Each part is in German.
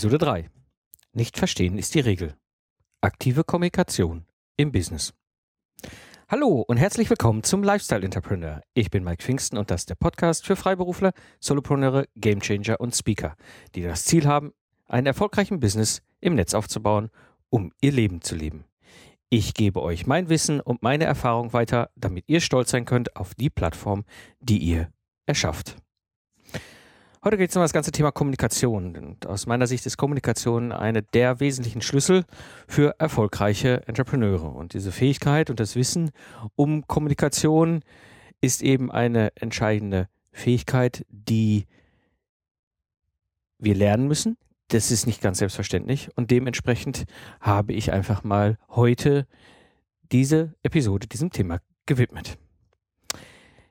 Episode 3. Nicht verstehen ist die Regel. Aktive Kommunikation im Business. Hallo und herzlich willkommen zum Lifestyle Entrepreneur. Ich bin Mike Pfingsten und das ist der Podcast für Freiberufler, Solopreneure, Gamechanger und Speaker, die das Ziel haben, einen erfolgreichen Business im Netz aufzubauen, um ihr Leben zu leben. Ich gebe euch mein Wissen und meine Erfahrung weiter, damit ihr stolz sein könnt auf die Plattform, die ihr erschafft. Heute geht es um das ganze Thema Kommunikation. Und aus meiner Sicht ist Kommunikation eine der wesentlichen Schlüssel für erfolgreiche Entrepreneure. Und diese Fähigkeit und das Wissen um Kommunikation ist eben eine entscheidende Fähigkeit, die wir lernen müssen. Das ist nicht ganz selbstverständlich. Und dementsprechend habe ich einfach mal heute diese Episode diesem Thema gewidmet.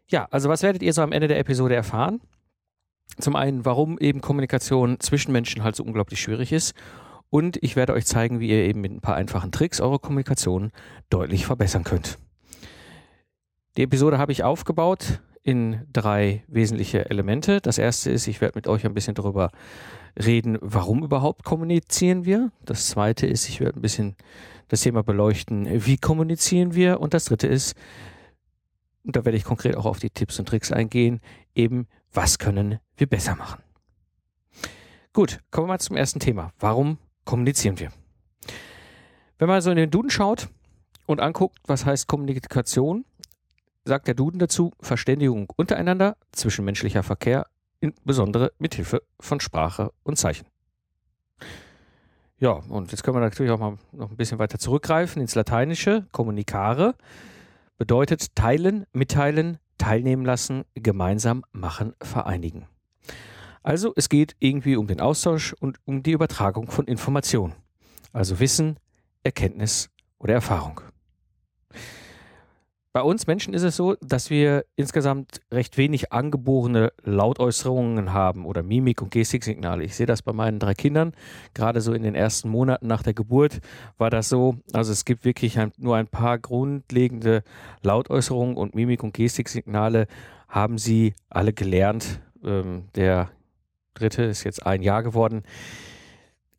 Ja, also was werdet ihr so am Ende der Episode erfahren? Zum einen, warum eben Kommunikation zwischen Menschen halt so unglaublich schwierig ist. Und ich werde euch zeigen, wie ihr eben mit ein paar einfachen Tricks eure Kommunikation deutlich verbessern könnt. Die Episode habe ich aufgebaut in drei wesentliche Elemente. Das erste ist, ich werde mit euch ein bisschen darüber reden, warum überhaupt kommunizieren wir. Das zweite ist, ich werde ein bisschen das Thema beleuchten, wie kommunizieren wir. Und das dritte ist, und da werde ich konkret auch auf die Tipps und Tricks eingehen, eben was können wir besser machen. Gut, kommen wir mal zum ersten Thema. Warum kommunizieren wir? Wenn man so in den Duden schaut und anguckt, was heißt Kommunikation, sagt der Duden dazu Verständigung untereinander, zwischenmenschlicher Verkehr, insbesondere mit Hilfe von Sprache und Zeichen. Ja, und jetzt können wir natürlich auch mal noch ein bisschen weiter zurückgreifen ins Lateinische. Kommunicare bedeutet teilen, mitteilen, teilnehmen lassen, gemeinsam machen, vereinigen. Also es geht irgendwie um den Austausch und um die Übertragung von Informationen. Also Wissen, Erkenntnis oder Erfahrung. Bei uns Menschen ist es so, dass wir insgesamt recht wenig angeborene Lautäußerungen haben oder Mimik- und Gestiksignale. Ich sehe das bei meinen drei Kindern. Gerade so in den ersten Monaten nach der Geburt war das so. Also es gibt wirklich ein, nur ein paar grundlegende Lautäußerungen und Mimik- und Gestiksignale haben sie alle gelernt. Ähm, der dritte ist jetzt ein Jahr geworden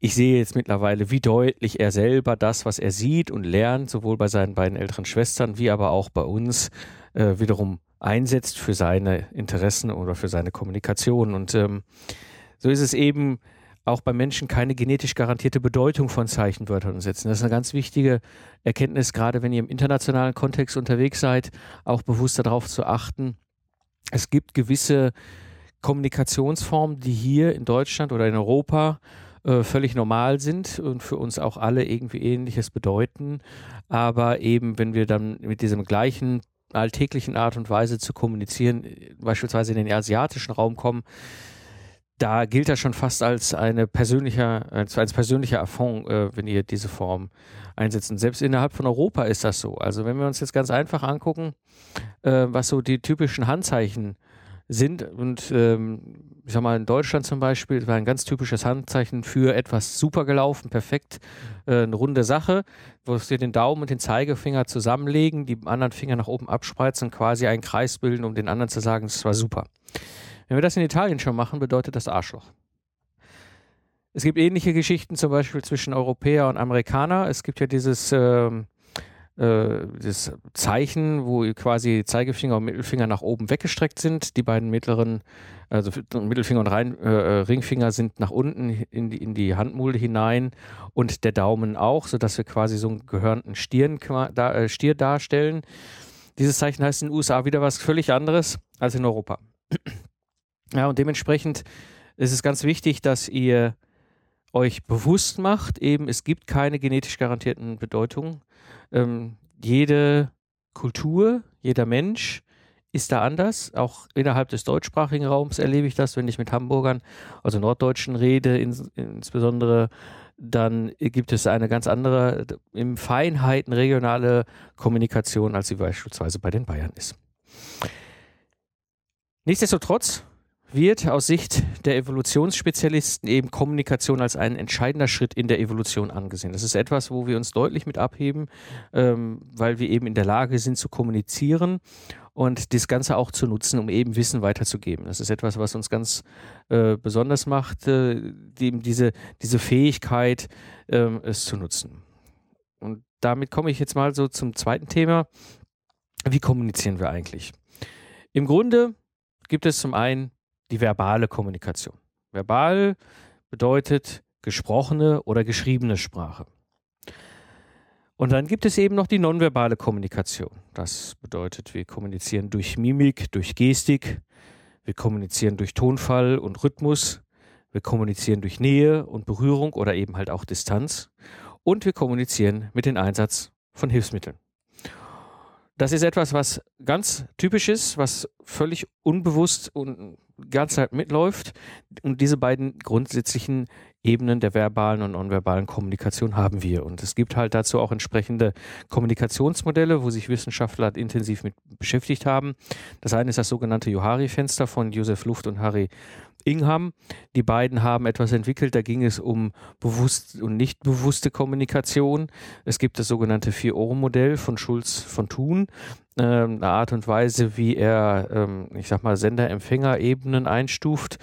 ich sehe jetzt mittlerweile, wie deutlich er selber das, was er sieht und lernt, sowohl bei seinen beiden älteren Schwestern wie aber auch bei uns, äh, wiederum einsetzt für seine Interessen oder für seine Kommunikation. Und ähm, so ist es eben auch bei Menschen keine genetisch garantierte Bedeutung von Zeichenwörtern setzen. Das ist eine ganz wichtige Erkenntnis, gerade wenn ihr im internationalen Kontext unterwegs seid, auch bewusst darauf zu achten. Es gibt gewisse Kommunikationsformen, die hier in Deutschland oder in Europa äh, völlig normal sind und für uns auch alle irgendwie ähnliches bedeuten. Aber eben, wenn wir dann mit diesem gleichen alltäglichen Art und Weise zu kommunizieren, beispielsweise in den asiatischen Raum kommen, da gilt das schon fast als eine persönlicher, als, als persönlicher Affront, äh, wenn ihr diese Form einsetzt. Und selbst innerhalb von Europa ist das so. Also wenn wir uns jetzt ganz einfach angucken, äh, was so die typischen Handzeichen sind und ähm, ich sag mal, in Deutschland zum Beispiel war ein ganz typisches Handzeichen für etwas super gelaufen, perfekt, äh, eine runde Sache, wo wir den Daumen und den Zeigefinger zusammenlegen, die anderen Finger nach oben abspreizen, quasi einen Kreis bilden, um den anderen zu sagen, es war super. Wenn wir das in Italien schon machen, bedeutet das Arschloch. Es gibt ähnliche Geschichten zum Beispiel zwischen Europäer und Amerikaner. Es gibt ja dieses ähm, äh, das Zeichen, wo quasi Zeigefinger und Mittelfinger nach oben weggestreckt sind. Die beiden mittleren, also Mittelfinger und Rein, äh, äh, Ringfinger sind nach unten in die, in die Handmulde hinein und der Daumen auch, sodass wir quasi so einen gehörnten Stirn, da, äh, Stier darstellen. Dieses Zeichen heißt in den USA wieder was völlig anderes als in Europa. Ja, und dementsprechend ist es ganz wichtig, dass ihr euch bewusst macht, eben es gibt keine genetisch garantierten Bedeutungen ähm, jede Kultur, jeder Mensch ist da anders. Auch innerhalb des deutschsprachigen Raums erlebe ich das, wenn ich mit Hamburgern, also Norddeutschen rede, ins, insbesondere, dann gibt es eine ganz andere, im Feinheiten regionale Kommunikation, als sie beispielsweise bei den Bayern ist. Nichtsdestotrotz wird aus Sicht der Evolutionsspezialisten eben Kommunikation als ein entscheidender Schritt in der Evolution angesehen. Das ist etwas, wo wir uns deutlich mit abheben, ähm, weil wir eben in der Lage sind zu kommunizieren und das Ganze auch zu nutzen, um eben Wissen weiterzugeben. Das ist etwas, was uns ganz äh, besonders macht, äh, die, diese, diese Fähigkeit, äh, es zu nutzen. Und damit komme ich jetzt mal so zum zweiten Thema. Wie kommunizieren wir eigentlich? Im Grunde gibt es zum einen die verbale Kommunikation. Verbal bedeutet gesprochene oder geschriebene Sprache. Und dann gibt es eben noch die nonverbale Kommunikation. Das bedeutet, wir kommunizieren durch Mimik, durch Gestik, wir kommunizieren durch Tonfall und Rhythmus, wir kommunizieren durch Nähe und Berührung oder eben halt auch Distanz und wir kommunizieren mit dem Einsatz von Hilfsmitteln. Das ist etwas, was ganz typisch ist, was völlig unbewusst und ganze Zeit mitläuft. Und diese beiden grundsätzlichen Ebenen der verbalen und nonverbalen Kommunikation haben wir. Und es gibt halt dazu auch entsprechende Kommunikationsmodelle, wo sich Wissenschaftler intensiv mit beschäftigt haben. Das eine ist das sogenannte Johari-Fenster von Josef Luft und Harry Ingham. Die beiden haben etwas entwickelt, da ging es um bewusst und nicht bewusste Kommunikation. Es gibt das sogenannte Vier-Ohren-Modell von Schulz von Thun, äh, eine Art und Weise, wie er, ähm, ich sag mal, Sender-Empfänger-Ebenen einstuft.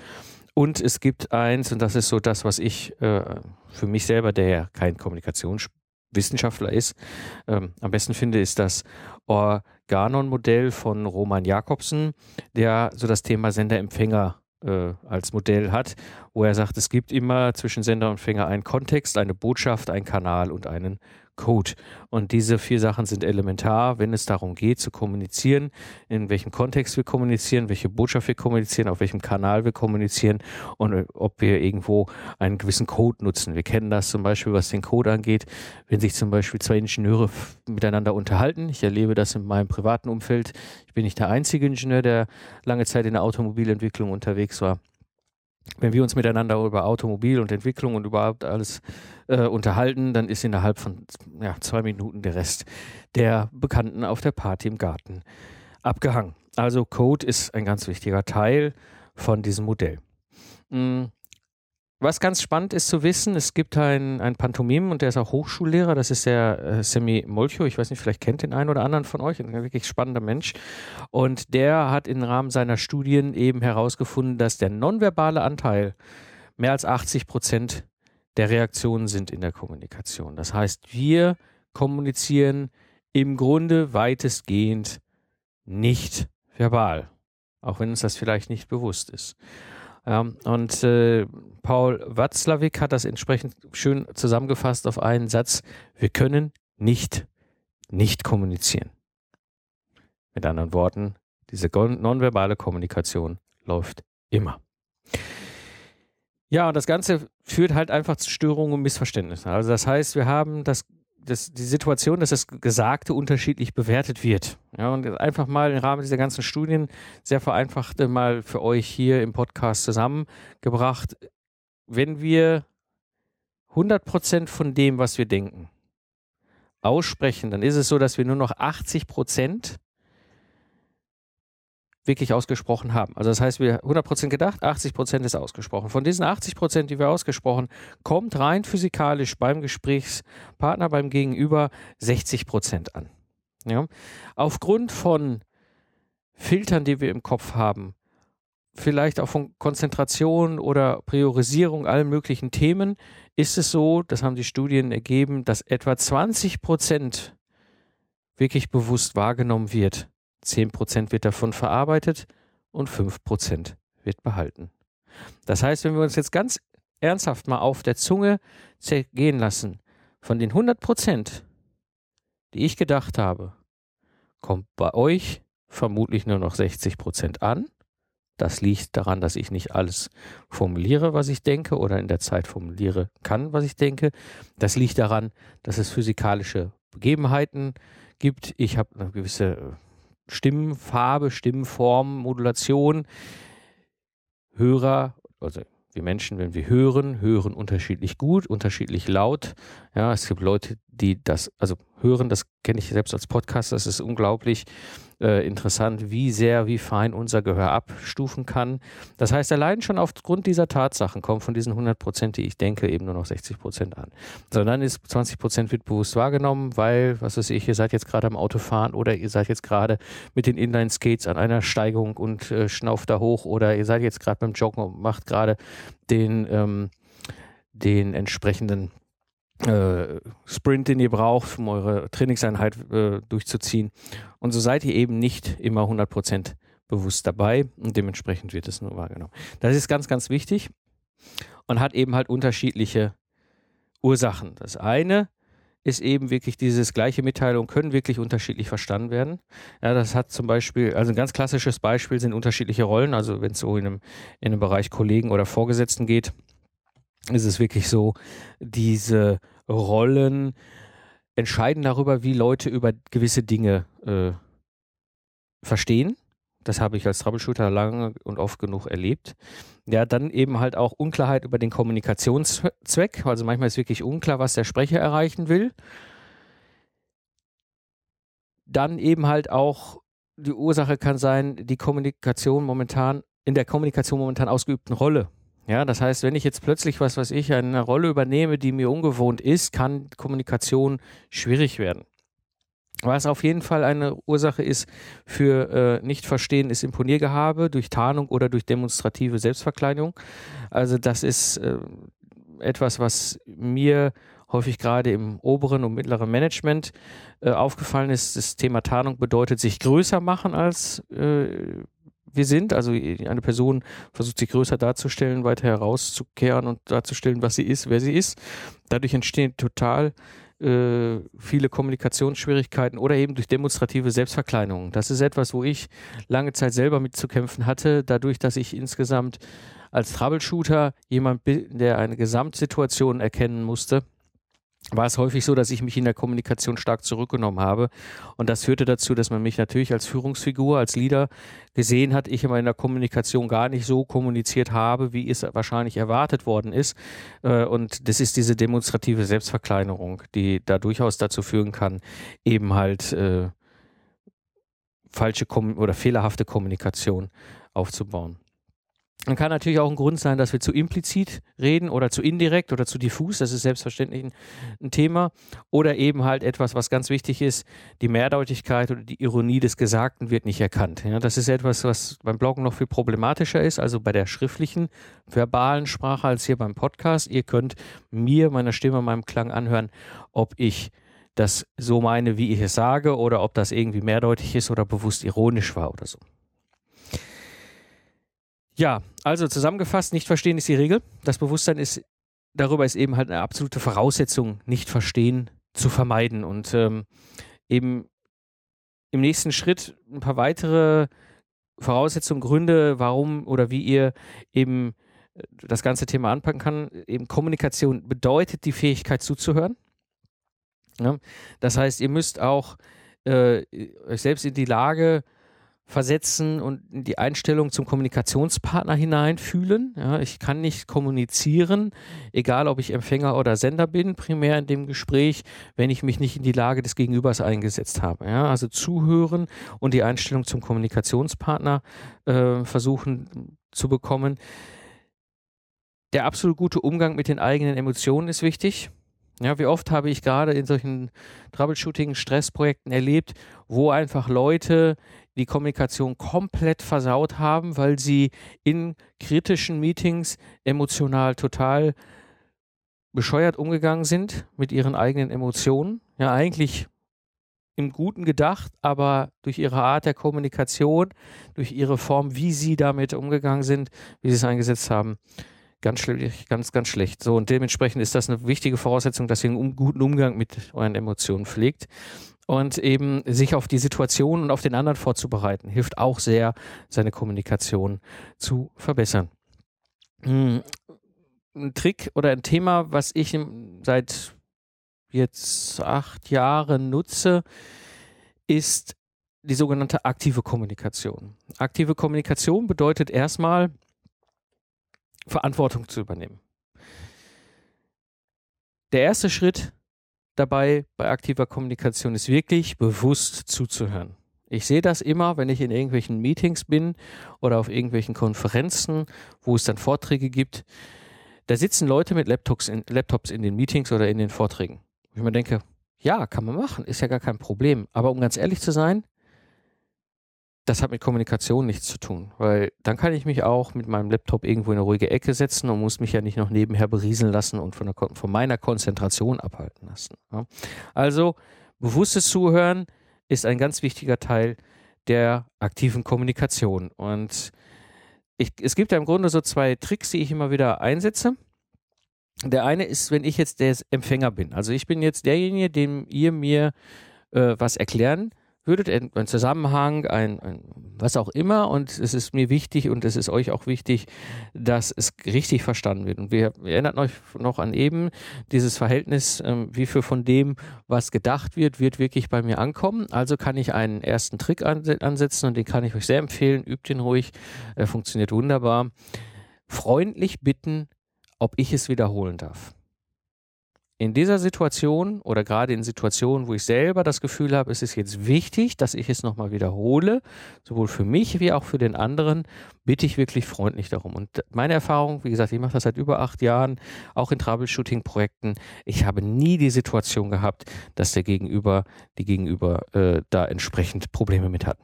Und es gibt eins, und das ist so das, was ich äh, für mich selber, der ja kein Kommunikationswissenschaftler ist, ähm, am besten finde, ist das Organon-Modell von Roman Jakobsen, der so das Thema Sender-Empfänger äh, als Modell hat, wo er sagt, es gibt immer zwischen Sender und Empfänger einen Kontext, eine Botschaft, einen Kanal und einen Code. Und diese vier Sachen sind elementar, wenn es darum geht zu kommunizieren, in welchem Kontext wir kommunizieren, welche Botschaft wir kommunizieren, auf welchem Kanal wir kommunizieren und äh, ob wir irgendwo einen gewissen Code nutzen. Wir kennen das zum Beispiel, was den Code angeht, wenn sich zum Beispiel zwei Ingenieure miteinander unterhalten. Ich erlebe das in meinem privaten Umfeld. Ich bin nicht der einzige Ingenieur, der lange Zeit in der Automobilentwicklung unterwegs war wenn wir uns miteinander über Automobil und Entwicklung und überhaupt alles äh, unterhalten, dann ist innerhalb von ja, zwei Minuten der Rest der Bekannten auf der Party im Garten abgehangen. Also Code ist ein ganz wichtiger Teil von diesem Modell. Mhm. Was ganz spannend ist zu wissen, es gibt einen, Pantomim und der ist auch Hochschullehrer, das ist der äh, Semi Molcho, ich weiß nicht, vielleicht kennt den einen oder anderen von euch, ein wirklich spannender Mensch. Und der hat im Rahmen seiner Studien eben herausgefunden, dass der nonverbale Anteil mehr als 80 Prozent der Reaktionen sind in der Kommunikation. Das heißt, wir kommunizieren im Grunde weitestgehend nicht verbal, auch wenn uns das vielleicht nicht bewusst ist. Und äh, Paul Watzlawick hat das entsprechend schön zusammengefasst auf einen Satz, wir können nicht nicht kommunizieren. Mit anderen Worten, diese nonverbale Kommunikation läuft immer. Ja, und das Ganze führt halt einfach zu Störungen und Missverständnissen. Also das heißt, wir haben das das, die Situation, dass das Gesagte unterschiedlich bewertet wird. Ja, und einfach mal im Rahmen dieser ganzen Studien sehr vereinfacht mal für euch hier im Podcast zusammengebracht. Wenn wir 100% von dem, was wir denken, aussprechen, dann ist es so, dass wir nur noch 80% wirklich ausgesprochen haben. Also das heißt, wir 100% gedacht, 80% ist ausgesprochen. Von diesen 80%, die wir ausgesprochen, kommt rein physikalisch beim Gesprächspartner, beim Gegenüber 60% an. Ja? Aufgrund von Filtern, die wir im Kopf haben, vielleicht auch von Konzentration oder Priorisierung allen möglichen Themen, ist es so, das haben die Studien ergeben, dass etwa 20% wirklich bewusst wahrgenommen wird 10% wird davon verarbeitet und 5% wird behalten. Das heißt, wenn wir uns jetzt ganz ernsthaft mal auf der Zunge zergehen lassen, von den 100%, die ich gedacht habe, kommt bei euch vermutlich nur noch 60% an. Das liegt daran, dass ich nicht alles formuliere, was ich denke, oder in der Zeit formuliere kann, was ich denke. Das liegt daran, dass es physikalische Begebenheiten gibt. Ich habe eine gewisse Stimmfarbe, Stimmform, Modulation. Hörer, also wir Menschen, wenn wir hören, hören unterschiedlich gut, unterschiedlich laut. Ja, es gibt Leute, die das, also hören, das kenne ich selbst als Podcast, das ist unglaublich äh, interessant, wie sehr, wie fein unser Gehör abstufen kann. Das heißt, allein schon aufgrund dieser Tatsachen kommt von diesen 100 Prozent, die ich denke, eben nur noch 60 Prozent an. So, dann ist 20 Prozent wird bewusst wahrgenommen, weil, was weiß ich, ihr seid jetzt gerade am Autofahren oder ihr seid jetzt gerade mit den Inline-Skates an einer Steigung und äh, schnauft da hoch oder ihr seid jetzt gerade beim Joggen und macht gerade den, ähm, den entsprechenden äh, Sprint, den ihr braucht, um eure Trainingseinheit äh, durchzuziehen. Und so seid ihr eben nicht immer 100% bewusst dabei und dementsprechend wird es nur wahrgenommen. Das ist ganz, ganz wichtig und hat eben halt unterschiedliche Ursachen. Das eine ist eben wirklich dieses gleiche Mitteilung können wirklich unterschiedlich verstanden werden. Ja, das hat zum Beispiel, also ein ganz klassisches Beispiel sind unterschiedliche Rollen, also wenn es so in einem, in einem Bereich Kollegen oder Vorgesetzten geht, ist es wirklich so, diese Rollen entscheiden darüber, wie Leute über gewisse Dinge äh, verstehen. Das habe ich als Troubleshooter lange und oft genug erlebt. Ja, dann eben halt auch Unklarheit über den Kommunikationszweck. Also manchmal ist wirklich unklar, was der Sprecher erreichen will. Dann eben halt auch die Ursache kann sein, die Kommunikation momentan, in der Kommunikation momentan ausgeübten Rolle. Ja, das heißt, wenn ich jetzt plötzlich, was weiß ich, eine Rolle übernehme, die mir ungewohnt ist, kann Kommunikation schwierig werden. Was auf jeden Fall eine Ursache ist für äh, Nichtverstehen, ist Imponiergehabe durch Tarnung oder durch demonstrative Selbstverkleidung. Also das ist äh, etwas, was mir häufig gerade im oberen und mittleren Management äh, aufgefallen ist. Das Thema Tarnung bedeutet sich größer machen als äh, wir sind. Also eine Person versucht sich größer darzustellen, weiter herauszukehren und darzustellen, was sie ist, wer sie ist. Dadurch entstehen total äh, viele Kommunikationsschwierigkeiten oder eben durch demonstrative Selbstverkleinungen. Das ist etwas, wo ich lange Zeit selber mitzukämpfen hatte, dadurch, dass ich insgesamt als Troubleshooter jemand bin, der eine Gesamtsituation erkennen musste war es häufig so, dass ich mich in der Kommunikation stark zurückgenommen habe. Und das führte dazu, dass man mich natürlich als Führungsfigur, als Leader gesehen hat, ich immer in der Kommunikation gar nicht so kommuniziert habe, wie es wahrscheinlich erwartet worden ist. Äh, und das ist diese demonstrative Selbstverkleinerung, die da durchaus dazu führen kann, eben halt äh, falsche Kom oder fehlerhafte Kommunikation aufzubauen. Dann kann natürlich auch ein Grund sein, dass wir zu implizit reden oder zu indirekt oder zu diffus. Das ist selbstverständlich ein, ein, Thema. Oder eben halt etwas, was ganz wichtig ist, die Mehrdeutigkeit oder die Ironie des Gesagten wird nicht erkannt. Ja, das ist etwas, was beim Bloggen noch viel problematischer ist, also bei der schriftlichen, verbalen Sprache als hier beim Podcast. Ihr könnt mir, meiner Stimme, meinem Klang anhören, ob ich das so meine, wie ich es sage, oder ob das irgendwie mehrdeutig ist oder bewusst ironisch war oder so. Ja, also zusammengefasst, nicht verstehen ist die Regel. Das Bewusstsein ist, darüber ist eben halt eine absolute Voraussetzung, nicht verstehen zu vermeiden. Und ähm, eben im nächsten Schritt ein paar weitere Voraussetzungen, Gründe, warum oder wie ihr eben äh, das ganze Thema anpacken kann. Eben Kommunikation bedeutet die Fähigkeit zuzuhören. Ja? Das heißt, ihr müsst auch äh, euch selbst in die Lage versetzen und die Einstellung zum Kommunikationspartner hineinfühlen. Ja, ich kann nicht kommunizieren, egal ob ich Empfänger oder Sender bin, primär in dem Gespräch, wenn ich mich nicht in die Lage des Gegenübers eingesetzt habe. Ja, also zuhören und die Einstellung zum Kommunikationspartner äh, versuchen zu bekommen. Der absolut gute Umgang mit den eigenen Emotionen ist wichtig. Ja, wie oft habe ich gerade in solchen Troubleshooting, Stressprojekten erlebt, wo einfach Leute die Kommunikation komplett versaut haben, weil sie in kritischen Meetings emotional total bescheuert umgegangen sind mit ihren eigenen Emotionen. Ja, eigentlich im Guten gedacht, aber durch ihre Art der Kommunikation, durch ihre Form, wie sie damit umgegangen sind, wie sie es eingesetzt haben, ganz schlecht, ganz, ganz schlecht. So, und dementsprechend ist das eine wichtige Voraussetzung, dass ihr einen guten Umgang mit euren Emotionen pflegt und eben sich auf die Situation und auf den anderen vorzubereiten, hilft auch sehr, seine Kommunikation zu verbessern. Hm, ein Trick oder ein Thema, was ich seit jetzt acht Jahren nutze, ist die sogenannte aktive Kommunikation. Aktive Kommunikation bedeutet erstmal, Verantwortung zu übernehmen. Der erste Schritt dabei bei aktiver Kommunikation ist wirklich bewusst zuzuhören. Ich sehe das immer, wenn ich in irgendwelchen Meetings bin oder auf irgendwelchen Konferenzen, wo es dann Vorträge gibt. Da sitzen Leute mit Laptops in, Laptops in den Meetings oder in den Vorträgen. ich mir denke, ja, kann man machen, ist ja gar kein Problem. Aber um ganz ehrlich zu sein, das hat mit Kommunikation nichts zu tun, weil dann kann ich mich auch mit meinem Laptop irgendwo in eine ruhige Ecke setzen und muss mich ja nicht noch nebenher berieseln lassen und von, der, von meiner Konzentration abhalten lassen. Ja. Also bewusstes Zuhören ist ein ganz wichtiger Teil der aktiven Kommunikation. Und ich, es gibt ja im Grunde so zwei Tricks, die ich immer wieder einsetze. Der eine ist, wenn ich jetzt der Empfänger bin. Also ich bin jetzt derjenige, dem ihr mir äh, was erklären würdet, ein Zusammenhang, ein, ein, was auch immer. Und es ist mir wichtig und es ist euch auch wichtig, dass es richtig verstanden wird. Und wir, wir erinnert euch noch an eben dieses Verhältnis, ähm, wie viel von dem, was gedacht wird, wird wirklich bei mir ankommen. Also kann ich einen ersten Trick ansetzen und den kann ich euch sehr empfehlen. Übt ihn ruhig, er funktioniert wunderbar. Freundlich bitten, ob ich es wiederholen darf in dieser Situation oder gerade in Situationen, wo ich selber das Gefühl habe, es ist jetzt wichtig, dass ich es nochmal wiederhole, sowohl für mich wie auch für den anderen, bitte ich wirklich freundlich darum. Und meine Erfahrung, wie gesagt, ich mache das seit über acht Jahren, auch in Troubleshooting-Projekten, ich habe nie die Situation gehabt, dass der Gegenüber, die Gegenüber äh, da entsprechend Probleme mit hatten.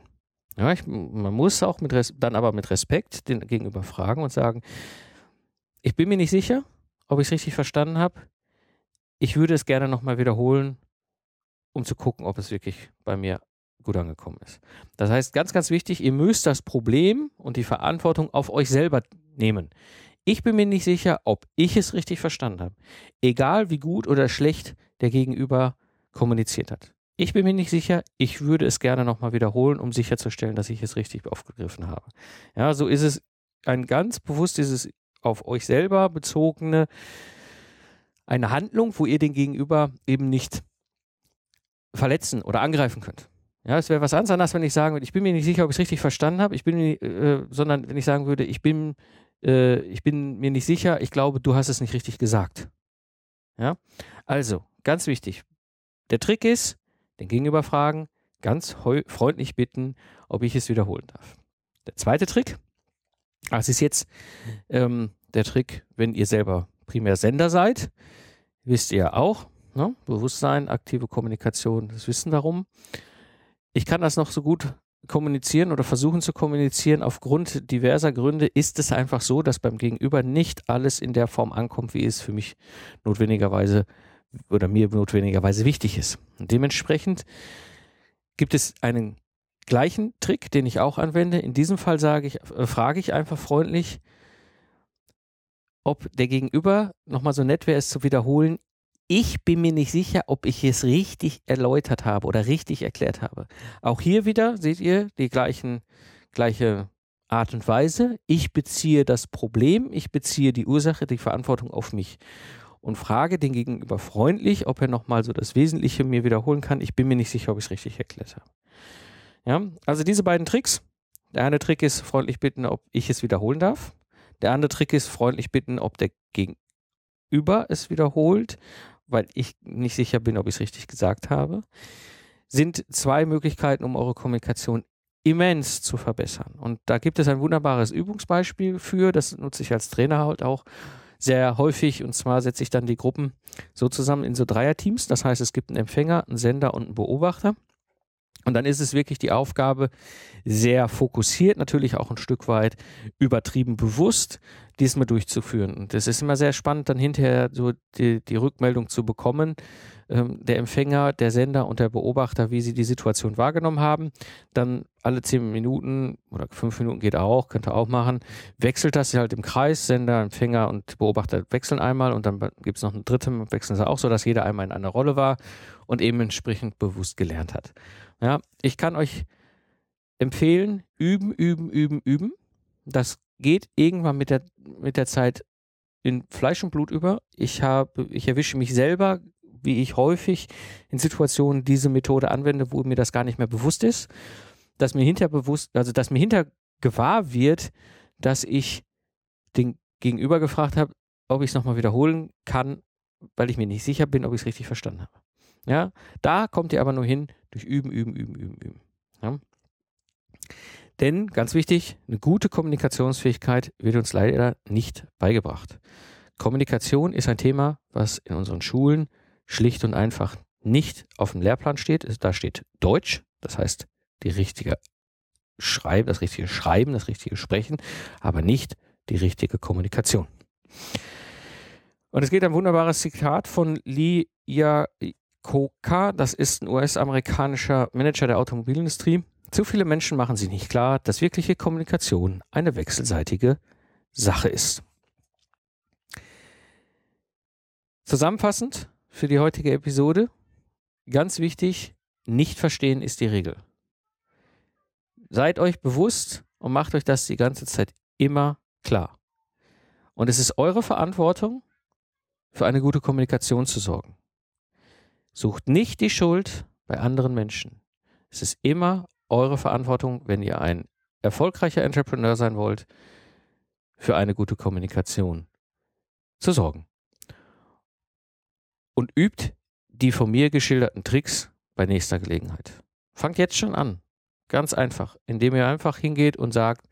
Ja, ich, man muss auch mit dann aber mit Respekt den Gegenüber fragen und sagen, ich bin mir nicht sicher, ob ich es richtig verstanden habe ich würde es gerne nochmal wiederholen, um zu gucken, ob es wirklich bei mir gut angekommen ist. Das heißt, ganz, ganz wichtig, ihr müsst das Problem und die Verantwortung auf euch selber nehmen. Ich bin mir nicht sicher, ob ich es richtig verstanden habe. Egal wie gut oder schlecht der Gegenüber kommuniziert hat. Ich bin mir nicht sicher, ich würde es gerne nochmal wiederholen, um sicherzustellen, dass ich es richtig aufgegriffen habe. Ja, so ist es ein ganz bewusst dieses auf euch selber bezogene eine Handlung, wo ihr den Gegenüber eben nicht verletzen oder angreifen könnt. Ja, es wäre was anderes, wenn ich sagen würde, ich bin mir nicht sicher, ob ich es richtig verstanden habe, äh, sondern wenn ich sagen würde, ich bin, äh, ich bin mir nicht sicher, ich glaube, du hast es nicht richtig gesagt. Ja, also ganz wichtig. Der Trick ist, den Gegenüber fragen, ganz freundlich bitten, ob ich es wiederholen darf. Der zweite Trick, das ist jetzt ähm, der Trick, wenn ihr selber primär Sender seid, wisst ihr auch. Ne? Bewusstsein, aktive Kommunikation, das Wissen darum. Ich kann das noch so gut kommunizieren oder versuchen zu kommunizieren. Aufgrund diverser Gründe ist es einfach so, dass beim Gegenüber nicht alles in der Form ankommt, wie es für mich notwendigerweise oder mir notwendigerweise wichtig ist. Und dementsprechend gibt es einen gleichen Trick, den ich auch anwende. In diesem Fall sage ich, äh, frage ich einfach freundlich, ob der Gegenüber nochmal so nett wäre, es zu wiederholen. Ich bin mir nicht sicher, ob ich es richtig erläutert habe oder richtig erklärt habe. Auch hier wieder seht ihr die gleichen, gleiche Art und Weise. Ich beziehe das Problem, ich beziehe die Ursache, die Verantwortung auf mich und frage den Gegenüber freundlich, ob er nochmal so das Wesentliche mir wiederholen kann. Ich bin mir nicht sicher, ob ich es richtig erklärt habe. Ja, also diese beiden Tricks. Der eine Trick ist freundlich bitten, ob ich es wiederholen darf. Der andere Trick ist freundlich bitten, ob der Gegenüber es wiederholt, weil ich nicht sicher bin, ob ich es richtig gesagt habe. Sind zwei Möglichkeiten, um eure Kommunikation immens zu verbessern. Und da gibt es ein wunderbares Übungsbeispiel für, das nutze ich als Trainer halt auch sehr häufig. Und zwar setze ich dann die Gruppen so zusammen in so Dreierteams. Das heißt, es gibt einen Empfänger, einen Sender und einen Beobachter. Und dann ist es wirklich die Aufgabe, sehr fokussiert, natürlich auch ein Stück weit übertrieben bewusst, diesmal durchzuführen. Und es ist immer sehr spannend, dann hinterher so die, die Rückmeldung zu bekommen, ähm, der Empfänger, der Sender und der Beobachter, wie sie die Situation wahrgenommen haben. Dann alle zehn Minuten oder fünf Minuten geht auch, könnt ihr auch machen, wechselt das halt im Kreis, Sender, Empfänger und Beobachter wechseln einmal und dann gibt es noch eine dritte, wechseln sie auch so, dass jeder einmal in einer Rolle war und eben entsprechend bewusst gelernt hat. Ja, ich kann euch empfehlen, üben, üben, üben, üben. Das geht irgendwann mit der, mit der Zeit in Fleisch und Blut über. Ich habe, ich erwische mich selber, wie ich häufig in Situationen diese Methode anwende, wo mir das gar nicht mehr bewusst ist, dass mir hinter bewusst, also dass mir hinter wird, dass ich den Gegenüber gefragt habe, ob ich es nochmal wiederholen kann, weil ich mir nicht sicher bin, ob ich es richtig verstanden habe. Ja, da kommt ihr aber nur hin durch Üben, Üben, Üben, Üben, Üben. Ja? Denn, ganz wichtig, eine gute Kommunikationsfähigkeit wird uns leider nicht beigebracht. Kommunikation ist ein Thema, was in unseren Schulen schlicht und einfach nicht auf dem Lehrplan steht. Da steht Deutsch, das heißt die richtige Schreiben, das richtige Schreiben, das richtige Sprechen, aber nicht die richtige Kommunikation. Und es geht ein wunderbares Zitat von Lee Iacocca, das ist ein US-amerikanischer Manager der Automobilindustrie. Zu viele Menschen machen sich nicht klar, dass wirkliche Kommunikation eine wechselseitige Sache ist. Zusammenfassend für die heutige Episode, ganz wichtig, nicht verstehen ist die Regel. Seid euch bewusst und macht euch das die ganze Zeit immer klar. Und es ist eure Verantwortung, für eine gute Kommunikation zu sorgen. Sucht nicht die Schuld bei anderen Menschen. Es ist immer eure Verantwortung, wenn ihr ein erfolgreicher Entrepreneur sein wollt, für eine gute Kommunikation zu sorgen. Und übt die von mir geschilderten Tricks bei nächster Gelegenheit. Fangt jetzt schon an. Ganz einfach, indem ihr einfach hingeht und sagt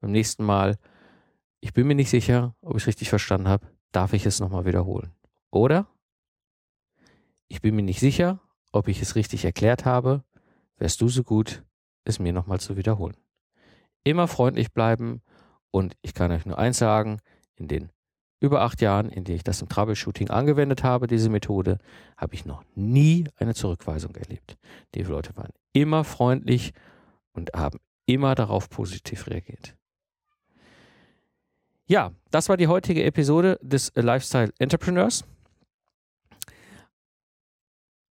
beim nächsten Mal, ich bin mir nicht sicher, ob ich es richtig verstanden habe, darf ich es nochmal wiederholen. Oder ich bin mir nicht sicher, ob ich es richtig erklärt habe, wärst du so gut, es mir nochmal zu wiederholen. Immer freundlich bleiben und ich kann euch nur eins sagen, in den über acht Jahren, in denen ich das im Troubleshooting angewendet habe, diese Methode, habe ich noch nie eine Zurückweisung erlebt. Die Leute waren immer freundlich und haben immer darauf positiv reagiert. Ja, das war die heutige Episode des Lifestyle Entrepreneurs.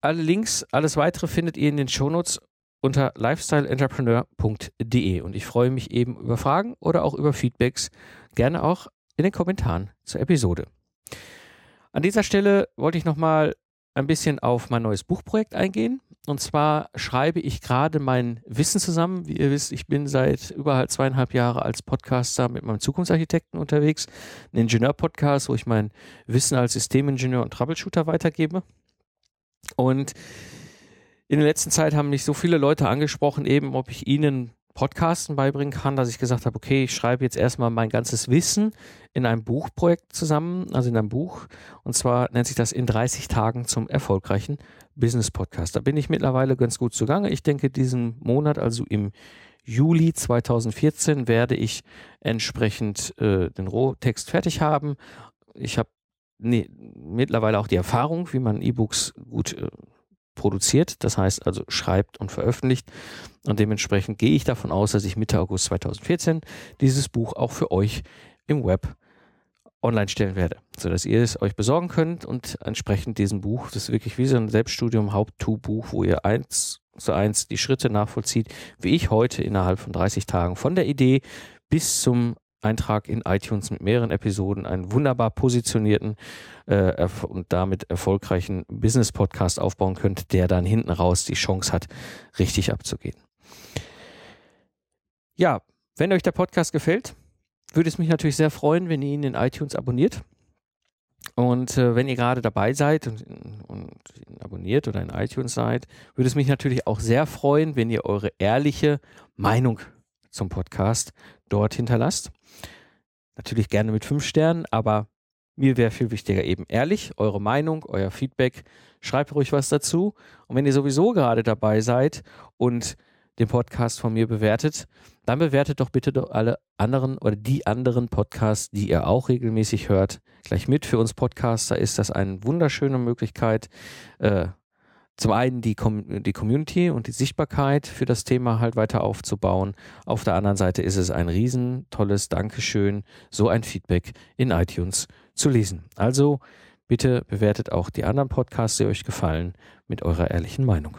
Alle Links, alles weitere findet ihr in den Shownotes unter lifestyleentrepreneur.de und ich freue mich eben über Fragen oder auch über Feedbacks, gerne auch in den Kommentaren zur Episode. An dieser Stelle wollte ich nochmal ein bisschen auf mein neues Buchprojekt eingehen. Und zwar schreibe ich gerade mein Wissen zusammen. Wie ihr wisst, ich bin seit über zweieinhalb Jahren als Podcaster mit meinem Zukunftsarchitekten unterwegs. Ein Ingenieur-Podcast, wo ich mein Wissen als Systemingenieur und Troubleshooter weitergebe. Und in der letzten Zeit haben mich so viele Leute angesprochen, eben ob ich ihnen Podcasten beibringen kann, dass ich gesagt habe, okay, ich schreibe jetzt erstmal mein ganzes Wissen in einem Buchprojekt zusammen, also in einem Buch. Und zwar nennt sich das in 30 Tagen zum erfolgreichen Business Podcast. Da bin ich mittlerweile ganz gut zugange. Ich denke, diesen Monat, also im Juli 2014, werde ich entsprechend äh, den Rohtext fertig haben. Ich habe nee, mittlerweile auch die Erfahrung, wie man E-Books gut äh, produziert, das heißt also schreibt und veröffentlicht. Und dementsprechend gehe ich davon aus, dass ich Mitte August 2014 dieses Buch auch für euch im Web online stellen werde, sodass ihr es euch besorgen könnt und entsprechend diesem Buch, das ist wirklich wie so ein Selbststudium Haupt-To-Buch, wo ihr eins zu eins die Schritte nachvollzieht, wie ich heute innerhalb von 30 Tagen von der Idee bis zum Eintrag in iTunes mit mehreren Episoden, einen wunderbar positionierten äh, und damit erfolgreichen Business-Podcast aufbauen könnt, der dann hinten raus die Chance hat, richtig abzugehen. Ja, wenn euch der Podcast gefällt, würde es mich natürlich sehr freuen, wenn ihr ihn in iTunes abonniert. Und äh, wenn ihr gerade dabei seid und, und abonniert oder in iTunes seid, würde es mich natürlich auch sehr freuen, wenn ihr eure ehrliche Meinung zum Podcast dort hinterlasst. Natürlich gerne mit fünf Sternen, aber mir wäre viel wichtiger eben ehrlich, eure Meinung, euer Feedback. Schreibt ruhig was dazu. Und wenn ihr sowieso gerade dabei seid und den Podcast von mir bewertet, dann bewertet doch bitte doch alle anderen oder die anderen Podcasts, die ihr auch regelmäßig hört, gleich mit. Für uns Podcaster ist das eine wunderschöne Möglichkeit, äh, zum einen die, Com die Community und die Sichtbarkeit für das Thema halt weiter aufzubauen. Auf der anderen Seite ist es ein riesen tolles Dankeschön, so ein Feedback in iTunes zu lesen. Also bitte bewertet auch die anderen Podcasts, die euch gefallen, mit eurer ehrlichen Meinung.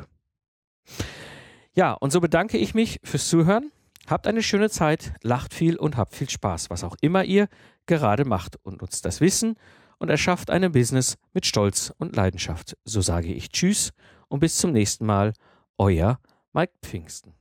Ja, und so bedanke ich mich fürs Zuhören. Habt eine schöne Zeit, lacht viel und habt viel Spaß, was auch immer ihr gerade macht und nutzt das Wissen und erschafft ein Business mit Stolz und Leidenschaft. So sage ich Tschüss und bis zum nächsten Mal, euer Mike Pfingsten.